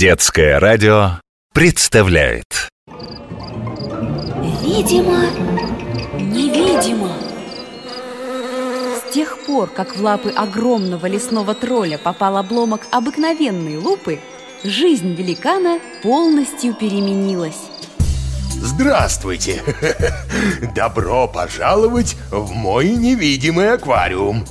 Детское радио представляет Видимо, невидимо С тех пор, как в лапы огромного лесного тролля попал обломок обыкновенной лупы, жизнь великана полностью переменилась. Здравствуйте! Добро пожаловать в мой невидимый аквариум.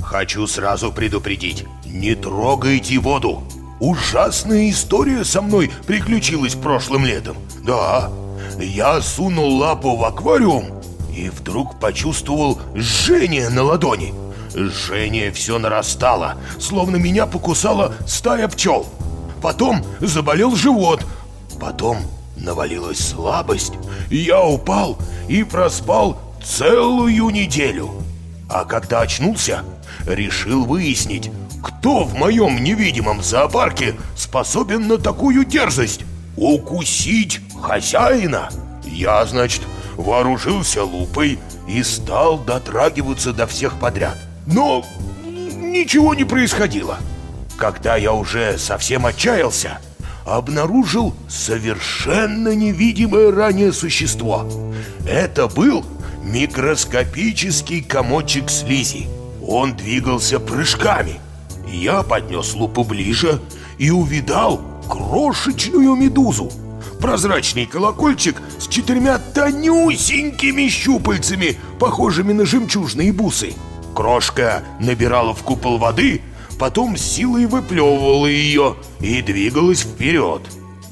Хочу сразу предупредить, не трогайте воду. Ужасная история со мной приключилась прошлым летом. Да, я сунул лапу в аквариум и вдруг почувствовал жжение на ладони. Жжение все нарастало, словно меня покусала стая пчел. Потом заболел живот, потом навалилась слабость, я упал и проспал целую неделю. А когда очнулся, решил выяснить, кто в моем невидимом зоопарке способен на такую дерзость? Укусить хозяина? Я, значит, вооружился лупой и стал дотрагиваться до всех подряд. Но ничего не происходило. Когда я уже совсем отчаялся, обнаружил совершенно невидимое ранее существо. Это был микроскопический комочек слизи. Он двигался прыжками. Я поднес лупу ближе и увидал крошечную медузу. Прозрачный колокольчик с четырьмя тонюсенькими щупальцами, похожими на жемчужные бусы. Крошка набирала в купол воды – потом силой выплевывала ее и двигалась вперед.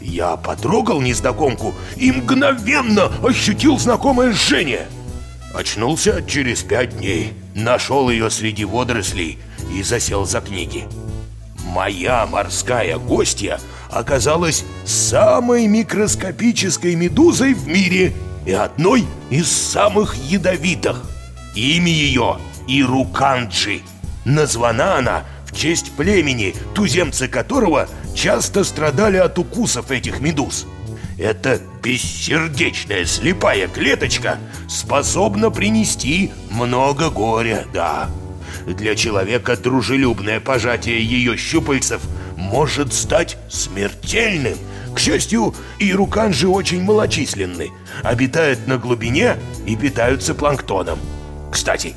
Я потрогал незнакомку и мгновенно ощутил знакомое жжение. Очнулся через пять дней, нашел ее среди водорослей и засел за книги. Моя морская гостья оказалась самой микроскопической медузой в мире и одной из самых ядовитых. Имя ее Ируканджи. Названа она в честь племени, туземцы которого часто страдали от укусов этих медуз. Эта бессердечная слепая клеточка способна принести много горя, да. Для человека дружелюбное пожатие ее щупальцев может стать смертельным. К счастью, и руканжи очень малочисленны, обитают на глубине и питаются планктоном. Кстати,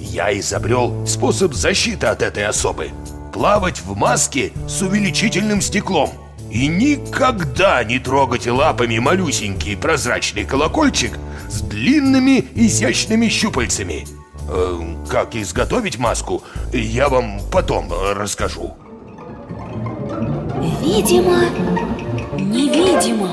я изобрел способ защиты от этой особы. Плавать в маске с увеличительным стеклом. И никогда не трогайте лапами малюсенький прозрачный колокольчик с длинными изящными щупальцами. Э, как изготовить маску, я вам потом расскажу. Видимо, невидимо